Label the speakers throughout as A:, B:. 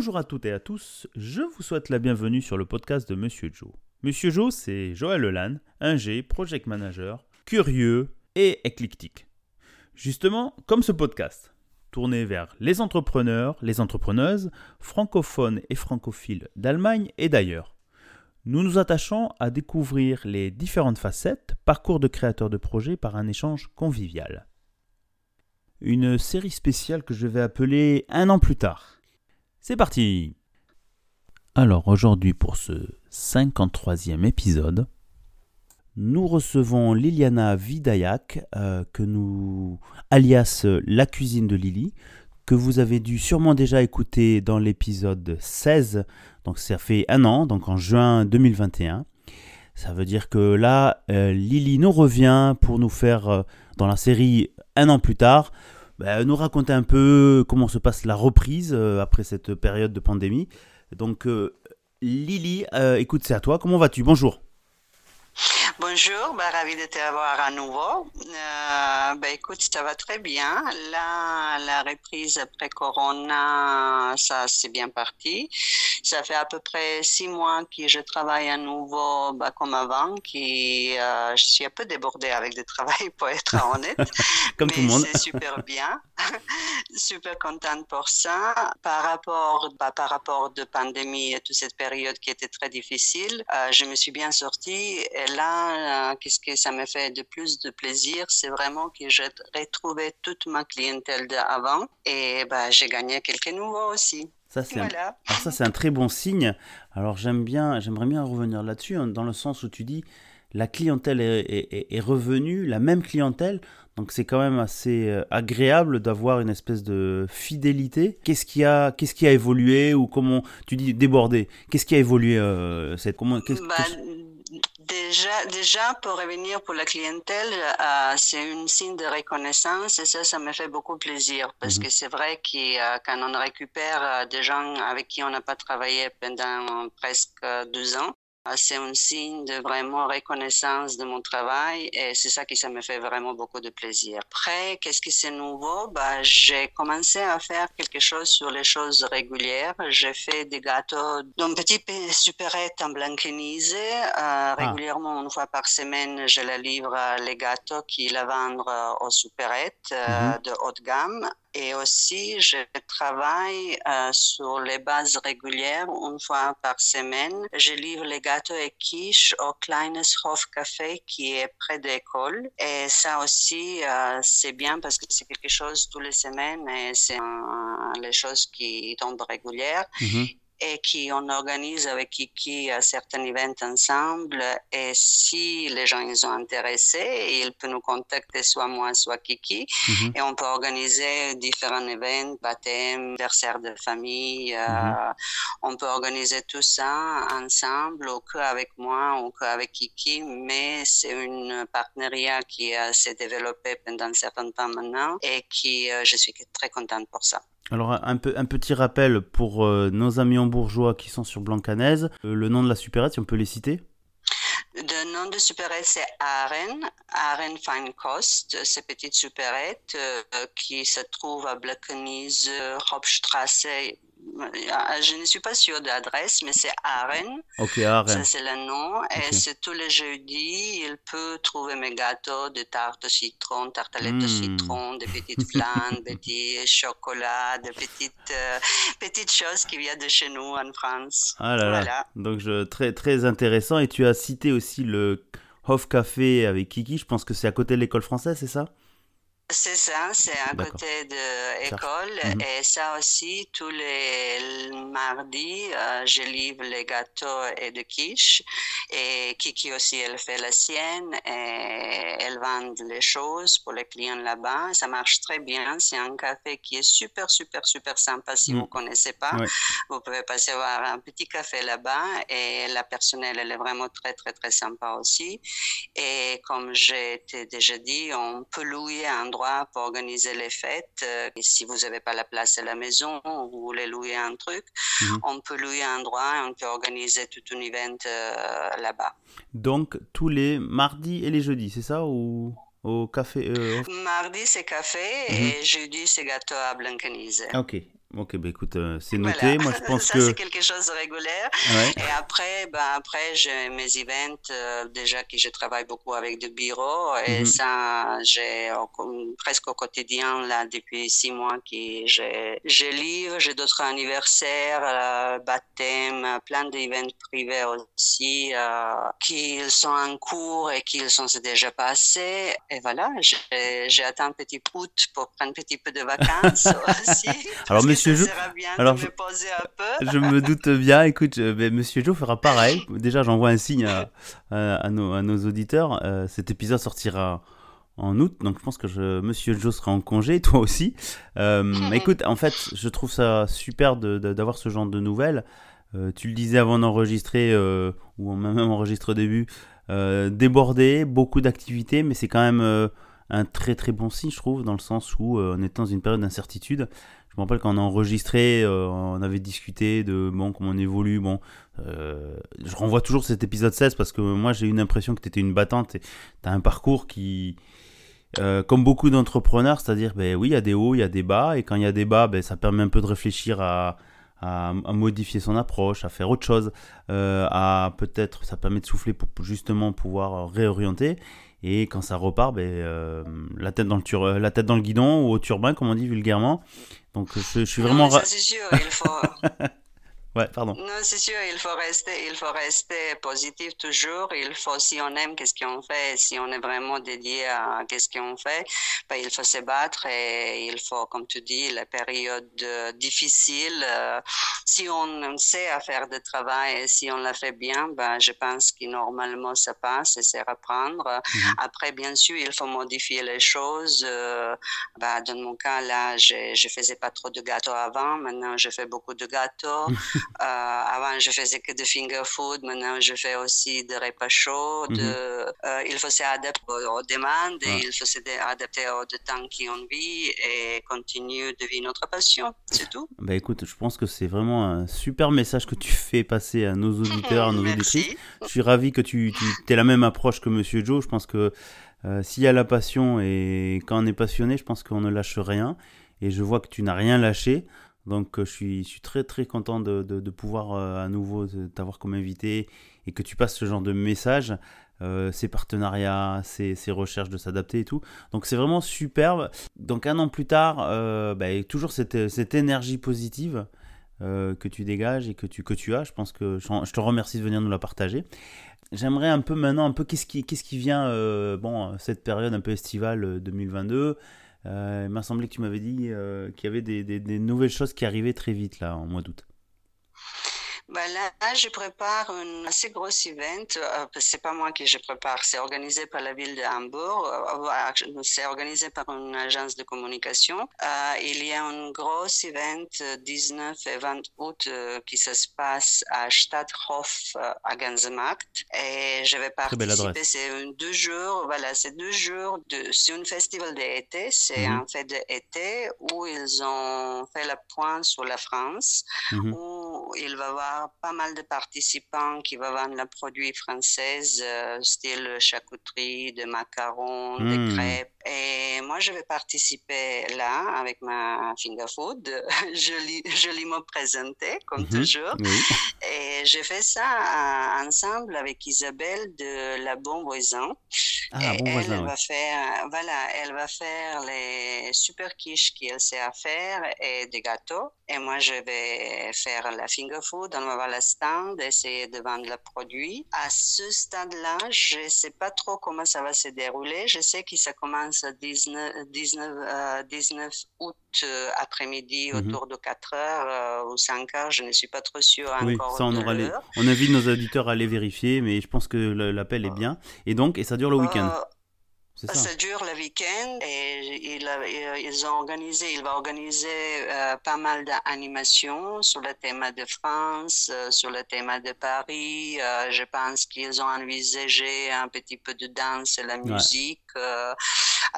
A: Bonjour à toutes et à tous, je vous souhaite la bienvenue sur le podcast de Monsieur Joe. Monsieur Joe, c'est Joël Lelan, un G, project manager, curieux et éclectique. Justement, comme ce podcast, tourné vers les entrepreneurs, les entrepreneuses, francophones et francophiles d'Allemagne et d'ailleurs. Nous nous attachons à découvrir les différentes facettes, parcours de créateurs de projets par un échange convivial. Une série spéciale que je vais appeler Un an plus tard. C'est parti Alors aujourd'hui pour ce 53e épisode, nous recevons Liliana Vidayak, euh, que nous, alias La cuisine de Lily, que vous avez dû sûrement déjà écouter dans l'épisode 16, donc ça fait un an, donc en juin 2021. Ça veut dire que là, euh, Lily nous revient pour nous faire, euh, dans la série un an plus tard, bah, nous raconter un peu comment se passe la reprise après cette période de pandémie. Donc, Lily, écoute, c'est à toi. Comment vas-tu? Bonjour.
B: Bonjour, bah, ravi de te voir à nouveau. Euh, bah, écoute, ça va très bien. Là, la reprise après Corona, ça c'est bien parti. Ça fait à peu près six mois que je travaille à nouveau bah, comme avant, qui euh, je suis un peu débordée avec le travail pour être honnête.
A: comme tout le monde.
B: C'est super bien. super contente pour ça. Par rapport, bah, par rapport de pandémie et toute cette période qui était très difficile, euh, je me suis bien sortie. Et là, qu'est-ce que ça me fait de plus de plaisir, c'est vraiment que j'ai retrouvé toute ma clientèle d'avant et bah, j'ai gagné quelques nouveaux aussi.
A: Ça, c'est un... ça, c'est un très bon signe. Alors, j'aime bien, j'aimerais bien revenir là-dessus, hein, dans le sens où tu dis la clientèle est, est, revenue, la même clientèle. Donc, c'est quand même assez euh, agréable d'avoir une espèce de fidélité. Qu'est-ce qui a, qu'est-ce qui a évolué ou comment tu dis débordé Qu'est-ce qui a évolué euh, cette, comment,
B: bah, Déjà, déjà, pour revenir pour la clientèle, euh, c'est un signe de reconnaissance et ça, ça me fait beaucoup plaisir parce mhm. que c'est vrai que euh, quand on récupère euh, des gens avec qui on n'a pas travaillé pendant presque deux ans, c'est un signe de vraiment reconnaissance de mon travail et c'est ça qui ça me fait vraiment beaucoup de plaisir. Après, qu'est-ce qui c'est nouveau? Bah, j'ai commencé à faire quelque chose sur les choses régulières. J'ai fait des gâteaux d'un petit supérette en blanquenisé. Euh, ah. Régulièrement, une fois par semaine, je la livre les gâteaux qu'il a vendre aux supérettes euh, mhm. de haute gamme. Et aussi, je travaille euh, sur les bases régulières, une fois par semaine. Je livre les gâteaux et quiches au Kleines Hof Café qui est près de l'école. Et ça aussi, euh, c'est bien parce que c'est quelque chose tous les semaines et c'est les choses qui tombent régulières. Mm-hmm et qui on organise avec Kiki certains événements ensemble. Et si les gens ils sont intéressés, ils peuvent nous contacter soit moi, soit Kiki. Mhm. Et on peut organiser différents événements, baptême, anniversaire de famille. Euh, mhm. on peut organiser tout ça ensemble, ou qu'avec moi, ou qu'avec Kiki. Mais c'est une partenariat qui s'est développé pendant un certain temps maintenant et qui, euh, je suis très contente pour ça.
A: Alors un, peu, un petit rappel pour euh, nos amis en bourgeois qui sont sur Blancanese, euh, le nom de la supérette, si on peut les citer?
B: Le nom de supérette, c'est Aren, Aren Fine Cost. C'est petite supérette euh, qui se trouve à Hauptstrasse euh, je ne suis pas sûre de l'adresse, mais c'est Aren.
A: Ok, Aren.
B: Ça, c'est le nom. Et c'est tous les jeudis, il peut trouver mes gâteaux de tarte au citron, tartelettes au hmm. citron, des petites flancs, des petits chocolats, des petites, euh, petites choses qui viennent de chez nous en France.
A: Ah là là. Donc, je, très, très intéressant. Et tu as cité aussi le Hof Café avec Kiki. Je pense que c'est à côté de l'école française, c'est ça?
B: C'est ça, c'est à côté de l'école. Mhm. Et ça aussi, tous les mardis, euh, je livre les gâteaux et de quiche. Et Kiki aussi, elle fait la sienne et elle vend les choses pour les clients là-bas. Ça marche très bien. C'est un café qui est super, super, super sympa si vous ne mm. connaissez pas. Vous pouvez passer voir un petit café là-bas et la personnelle, elle est vraiment très, très, très sympa aussi. Et comme j'ai déjà dit, on peut louer un endroit pour organiser les fêtes. Euh, et si vous n'avez pas la place à la maison, ou vous voulez louer un truc, mhm. on peut louer un endroit et on peut organiser tout un event euh, là-bas.
A: Donc tous les mardis et les jeudis, c'est ça ou au café
B: euh, Mardi c'est café mhm. et jeudi c'est gâteau à Blancanise.
A: Ok. Ok, bah écoute, euh, c'est noté. Moi, je pense
B: ça,
A: que.
B: c'est quelque chose de régulier.
A: Ouais.
B: Et après, ben, après j'ai mes events, euh, déjà que je travaille beaucoup avec des bureaux. Et
A: Mhm.
B: ça, j'ai presque au quotidien, là, depuis six mois, que je, livre. J'ai d'autres anniversaires, euh, baptêmes, euh, plein d'événements privés aussi, euh, qui sont en cours et qui sont déjà passés. Et voilà, j'ai atteint un petit août pour prendre un petit peu de vacances aussi.
A: Alors, monsieur Jo- alors, je-
B: me poser un peu.
A: Je me doute bien. Écoute, euh, ben, Monsieur Joe fera pareil. Déjà, j'envoie un signe à, à- à nos, à nos auditeurs. Euh, cet épisode sortira en août, donc je pense que je, Monsieur Joe sera en congé, toi aussi. Euh, écoute, en fait, je trouve ça super d'avoir ce genre de nouvelles. Euh, tu le disais avant d'enregistrer, euh, ou même enregistré au début, débordé, beaucoup d'activités, mais c'est quand même un très très bon signe, je trouve, dans le sens où on est dans une période d'incertitude. Je me rappelle quand on a enregistré, euh, on avait discuté de bon comment on évolue. Bon, euh, je renvoie toujours cet épisode 16 parce que moi j'ai eu une impression que tu une battante. Tu as un parcours qui, euh, comme beaucoup d'entrepreneurs, c'est-à-dire, ben oui, il y a des hauts, il y a des bas, et quand il y a des bas, ben, ça permet un peu de réfléchir à, à, à modifier son approche, à faire autre chose, euh, à peut-être, ça permet de souffler pour justement pouvoir réorienter. Et quand ça repart, ben, euh, la, tête dans le tur- la tête dans le guidon ou au turbin, comme on dit vulgairement. Donc je, je suis
B: Non,
A: vraiment...
B: mais ça sûr, il faut,
A: Ouais, pardon.
B: Non, c'est sûr, il faut rester, il faut rester positif toujours. Il faut, si on aime qu'est-ce qu'on fait, si on est vraiment dédié à qu'est-ce qu'on fait, ben, il faut se battre et il faut, comme tu dis, la période euh, difficile. euh, si on sait à faire du travail et si on la fait bien, ben, je pense que normalement ça passe et c'est reprendre.
A: Mhm.
B: Après, bien sûr, il faut modifier les choses. Euh, ben, dans mon cas, là, je, je faisais pas trop de gâteaux avant. Maintenant, je fais beaucoup de gâteaux. Euh, avant, je faisais que de finger food. Maintenant, je fais aussi de repas chauds. De, euh, il faut s'adapter aux, demandes et
A: Ouais.
B: il faut s'adapter au temps qu'on vit et continuer de vivre notre passion. C'est tout.
A: Bah écoute, je pense que c'est vraiment un super message que tu fais passer à nos auditeurs, à nos auditrices. Je suis ravi que tu, tu aies la même approche que Monsieur Joe. Je pense que euh, s'il y a la passion et quand on est passionné, je pense qu'on ne lâche rien. Et je vois que tu n'as rien lâché. Donc euh, je suis, très très content de, pouvoir euh, à nouveau t'avoir comme invité et que tu passes ce genre de message, euh, ces partenariats, ces, recherches de s'adapter et tout. Donc c'est vraiment superbe. Donc un an plus tard, bah, toujours cette, énergie positive que tu dégages et que tu, que tu as. Je pense que je, je te remercie de venir nous la partager. J'aimerais un peu maintenant, un peu qu'est-ce qui, qui vient, bon, cette période un peu estivale euh, 2022. Euh, il m'a semblé que tu m'avais dit euh, qu'il y avait des, des- des nouvelles choses qui arrivaient très vite là en mois d'août.
B: Ben là, je prépare un assez gros event. Euh, c'est pas moi qui je prépare, c'est organisé par la ville de Hambourg. Euh, C'est organisé par une agence de communication. Euh, il y a un gros event euh, 19 et 20 août qui se passe à Stadthof à Gansemarkt. Et je vais participer. C'est deux jours, voilà, c'est deux jours de, c'est un festival d'été. C'est
A: Mhm.
B: un fait d'été où ils ont fait le point sur la France
A: Mhm.
B: où il va y avoir pas mal de participants qui vont vendre les produits français, euh, style charcuterie, de macarons,
A: Mm.
B: de crêpes. Et moi, je vais participer là avec ma finger food, joli, joliment présentée, comme
A: Mhm.
B: toujours.
A: Oui.
B: Et j'ai fait ça ensemble avec Isabelle de La Bon Voisin.
A: Ah,
B: Et
A: bon
B: elle,
A: voisin,
B: elle
A: ouais.
B: va faire, voilà, elle va faire les super quiches qu'elle sait à faire et des gâteaux. Et moi, je vais faire la finger food. On va voir la stand, essayer de vendre le produit. À ce stade-là, je ne sais pas trop comment ça va se dérouler. Je sais que ça commence à 19, 19, euh, 19 août euh, après-midi
A: Mhm.
B: autour de 4 heures euh, ou 5 heures. Je ne suis pas trop sûre
A: Oui,
B: encore
A: ça on aura les... On invite nos auditeurs à aller vérifier, mais je pense que l'appel est bien. Et donc, et ça dure le week-end,
B: Euh,
A: c'est ça?
B: Ça dure le week-end et il a- ils ont organisé, il va organiser euh, pas mal d'animations sur le thème de France, euh, sur le thème de Paris. Euh, je pense qu'ils ont envisagé un petit peu de danse et la
A: Ouais.
B: musique.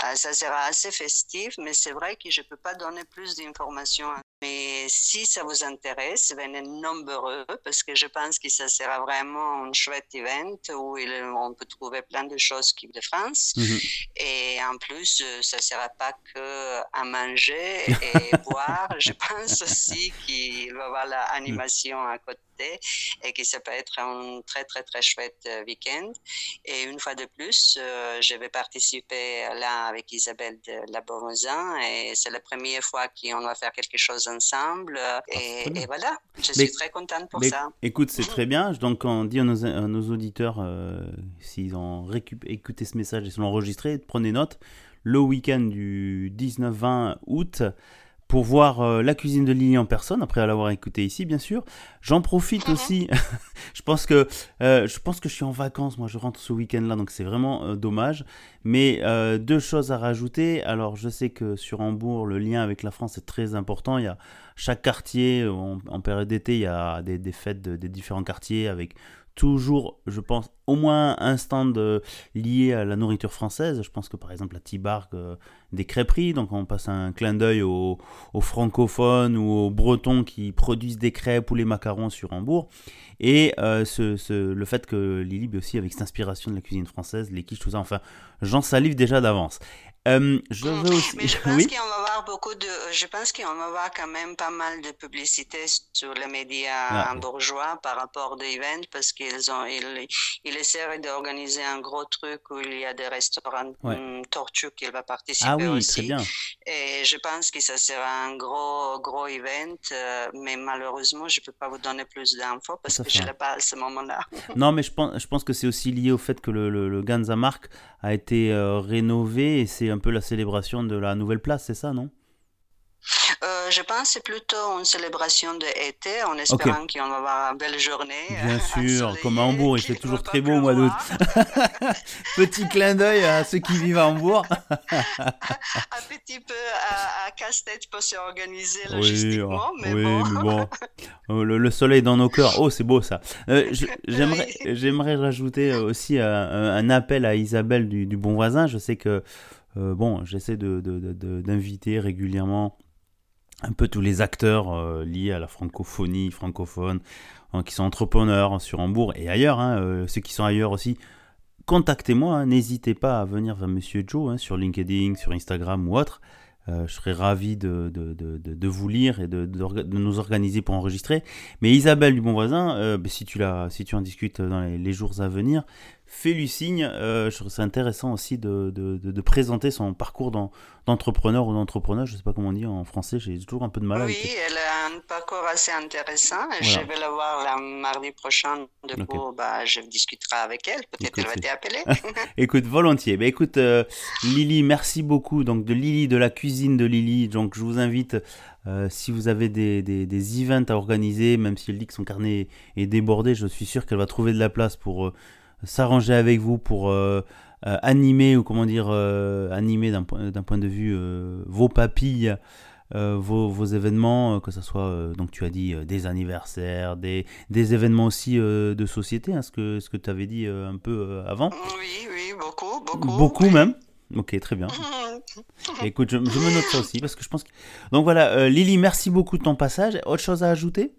B: Euh, ça sera assez festif, mais c'est vrai que je peux pas donner plus d'informations Mais si ça vous intéresse, venez nombreux parce que je pense que ça sera vraiment un chouette event où on peut trouver plein de choses qui de France. Mhm. Et en plus, ça ne sera pas que à manger et boire. Je pense aussi qu'il va y avoir l'animation à côté et que ça peut être un très, très, très chouette euh, week-end. Et une fois de plus, euh, je vais participer là avec Isabelle de la et c'est la première fois qu'on va faire quelque chose ensemble. Ah, et, voilà, je suis très contente pour ça.
A: Écoute, c'est très bien. Donc, on dit à nos, auditeurs, euh, s'ils ont écouté ce message et se l'ont enregistré, prenez note. Le week-end du 19-20 août, pour voir euh, la cuisine de Lily en personne, après l'avoir écouté ici, bien sûr. J'en profite mhm. aussi. je, pense que, euh, je pense que je suis en vacances, moi je rentre ce week-end-là, donc c'est vraiment euh, dommage. Mais deux choses à rajouter. Alors je sais que sur Hambourg, le lien avec la France est très important. Il y a chaque quartier, en, période d'été, il y a des, des fêtes des différents quartiers avec toujours, je pense, au moins un stand euh, lié à la nourriture française. Je pense que par exemple à Tibarg, euh, des crêperies, donc on passe un clin d'œil aux, francophones ou aux bretons qui produisent des crêpes ou les macarons sur Hambourg. Et euh, ce, le fait que Lily, aussi avec cette inspiration de la cuisine française, les quiches, tout ça, enfin, j'en salive déjà d'avance.
B: Euh, je veux aussi... Mais je pense qu'on va beaucoup de, je pense qu'on va avoir quand même pas mal de publicité sur les médias ah. bourgeois par rapport aux events parce qu'ils ont, ils, ils essaient d'organiser un gros truc où il y a des restaurants ouais. Tortues qu'il va participer ah oui, aussi. Très bien. Et je pense que ça sera un gros, gros event, euh, mais malheureusement, je peux pas vous donner plus d'infos parce que je l'ai pas à ce moment-là.
A: non, mais je pense, je pense que c'est aussi lié au fait que le, le, le Ganza Mark a été euh, rénové et c'est un peu la célébration de la nouvelle place, c'est ça, non?
B: Euh, je pense c'est plutôt une célébration d'été en espérant qu'on va avoir une belle journée.
A: Bien sûr, comme à Hambourg, il fait toujours très beau au mois d'août. petit clin d'œil à ceux qui vivent à Hambourg.
B: un petit peu à, casse-tête pour s'organiser logistiquement, oui, mais oui, bon. Mais bon.
A: Oh, le, soleil dans nos cœurs, oh c'est beau ça. Euh, j'aimerais, j'aimerais rajouter aussi un, appel à Isabelle du, du, Bon Voisin. Je sais que euh, bon, j'essaie d'inviter de, régulièrement un peu tous les acteurs euh, liés à la francophonie francophone, hein, qui sont entrepreneurs sur Hambourg et ailleurs, hein, euh, ceux qui sont ailleurs aussi. Contactez-moi, hein, n'hésitez pas à venir vers Monsieur Joe sur LinkedIn, sur Instagram ou autre. je serais ravi de, de, vous lire et de, nous organiser pour enregistrer. Mais Isabelle du Bon Voisin, bah, si, tu si tu en discutes dans les jours à venir, fais-lui signe. Euh, je trouve ça intéressant aussi de, de, de, présenter son parcours d'entrepreneur ou d'entrepreneur. Je ne sais pas comment on dit en français, j'ai toujours un peu de mal
B: Oui, elle a un parcours assez intéressant. Je vais la voir le mardi prochain. Du coup, bah, je discuterai avec elle. Peut-être qu'elle va t'appeler.
A: écoute, volontiers. Bah, écoute, euh, Lily, merci beaucoup. Donc, de Lily, de la cuisine de Lily. Donc, je vous invite. Euh, si vous avez des, des, des, events à organiser, même si elle dit que son carnet est débordé, je suis sûr qu'elle va trouver de la place pour s'arranger avec vous pour euh, euh, animer ou comment dire euh, animer d'un point, point de vue vos papilles. Vos, vos, événements, que ce soit, donc tu as dit des anniversaires, des, des événements aussi de société, hein, ce que, ce que tu avais dit un peu avant.
B: Oui, oui, beaucoup, beaucoup.
A: Beaucoup même Ok, très bien. Écoute, je, je, me note ça aussi parce que je pense que... Donc voilà, Lily, merci beaucoup de ton passage. Autre chose à ajouter?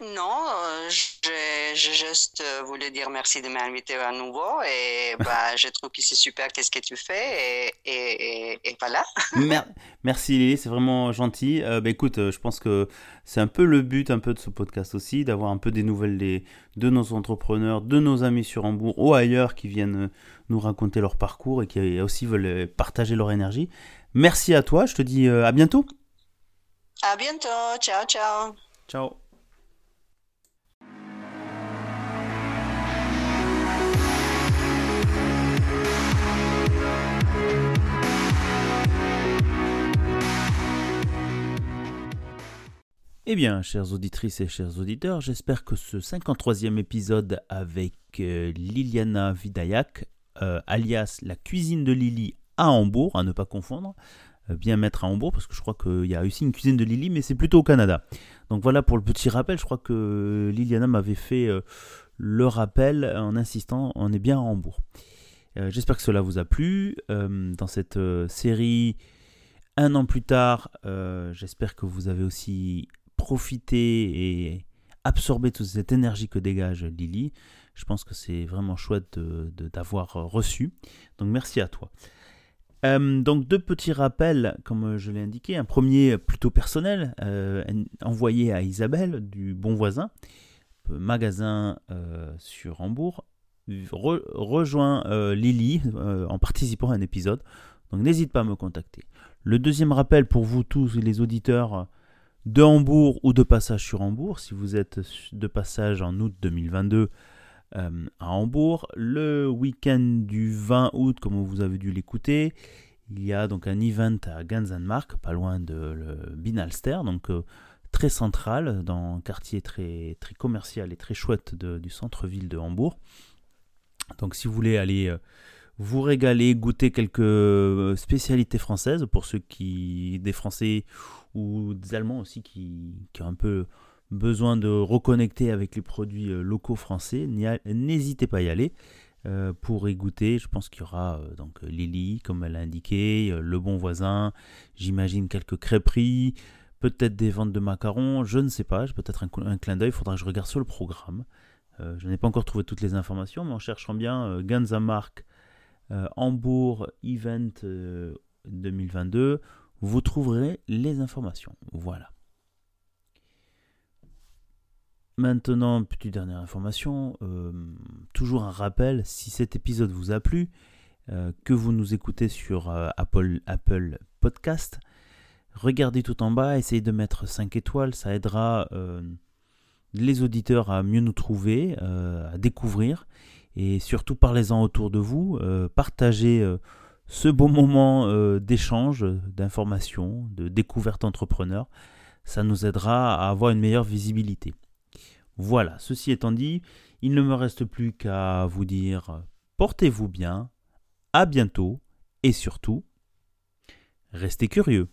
B: Non, je je juste euh, voulais dire merci de m'inviter à nouveau et bah, je trouve que c'est super qu'est-ce que tu fais et, et, voilà.
A: merci Lily, c'est vraiment gentil. Euh, bah, écoute, euh, je pense que c'est un peu le but un peu de ce podcast aussi, d'avoir un peu des nouvelles des, de nos entrepreneurs, de nos amis sur Hambourg ou ailleurs qui viennent nous raconter leur parcours et qui aussi veulent partager leur énergie. Merci à toi, je te dis à bientôt.
B: À bientôt, ciao ciao.
A: Ciao. Eh bien, chères auditrices et chers auditeurs, j'espère que ce 53e épisode avec euh, Liliana Vidayak, euh, alias la cuisine de Lily à Hambourg, à ne pas confondre, euh, bien mettre à Hambourg, parce que je crois qu'il y a aussi une cuisine de Lily, mais c'est plutôt au Canada. Donc voilà pour le petit rappel, je crois que Liliana m'avait fait le rappel en insistant, on est bien à Hambourg. j'espère que cela vous a plu. dans cette série Un an plus tard, j'espère que vous avez aussi profité et absorbé toute cette énergie que dégage Lily. Je pense que c'est vraiment chouette d'avoir reçu. Donc merci à toi. Euh, donc deux petits rappels, comme je l'ai indiqué. Un premier plutôt personnel, euh, envoyé à Isabelle du Bon Voisin, magasin euh, sur Hambourg. rejoins Lily en participant à un épisode. Donc n'hésite pas à me contacter. Le deuxième rappel pour vous tous les auditeurs de Hambourg ou de passage sur Hambourg, si vous êtes de passage en août 2022 euh, à Hambourg. Le week-end du 20 août, comme vous avez dû l'écouter, il y a donc un event à Ganzenmark, pas loin de Binalster, donc euh, très central, dans un quartier très, très commercial et très chouette du centre-ville de Hambourg. Donc si vous voulez aller euh, vous régaler, goûter quelques spécialités françaises, pour ceux qui, des Français ou des Allemands aussi qui, ont un peu besoin de reconnecter avec les produits euh, locaux français, n'hésitez pas à y aller euh, pour y goûter. Je pense qu'il y aura euh, donc Lily, comme elle l'a indiqué, Le Bon Voisin, j'imagine quelques crêperies, peut-être des ventes de macarons, je ne sais pas, peut-être un, clin d'œil, il faudra que je regarde sur le programme. je n'ai pas encore trouvé toutes les informations, mais en cherchant bien Ganzamark Hambourg Event 2022, vous trouverez les informations. Voilà. Maintenant, petite dernière information, euh, toujours un rappel, si cet épisode vous a plu, euh, que vous nous écoutez sur euh, Apple, Apple Podcast, regardez tout en bas, essayez de mettre 5 étoiles, ça aidera les auditeurs à mieux nous trouver, à découvrir, et surtout parlez-en autour de vous, partagez ce beau moment d'échange, d'information, de découverte entrepreneur, ça nous aidera à avoir une meilleure visibilité. Voilà, ceci étant dit, il ne me reste plus qu'à vous dire portez-vous bien, à bientôt et surtout, restez curieux.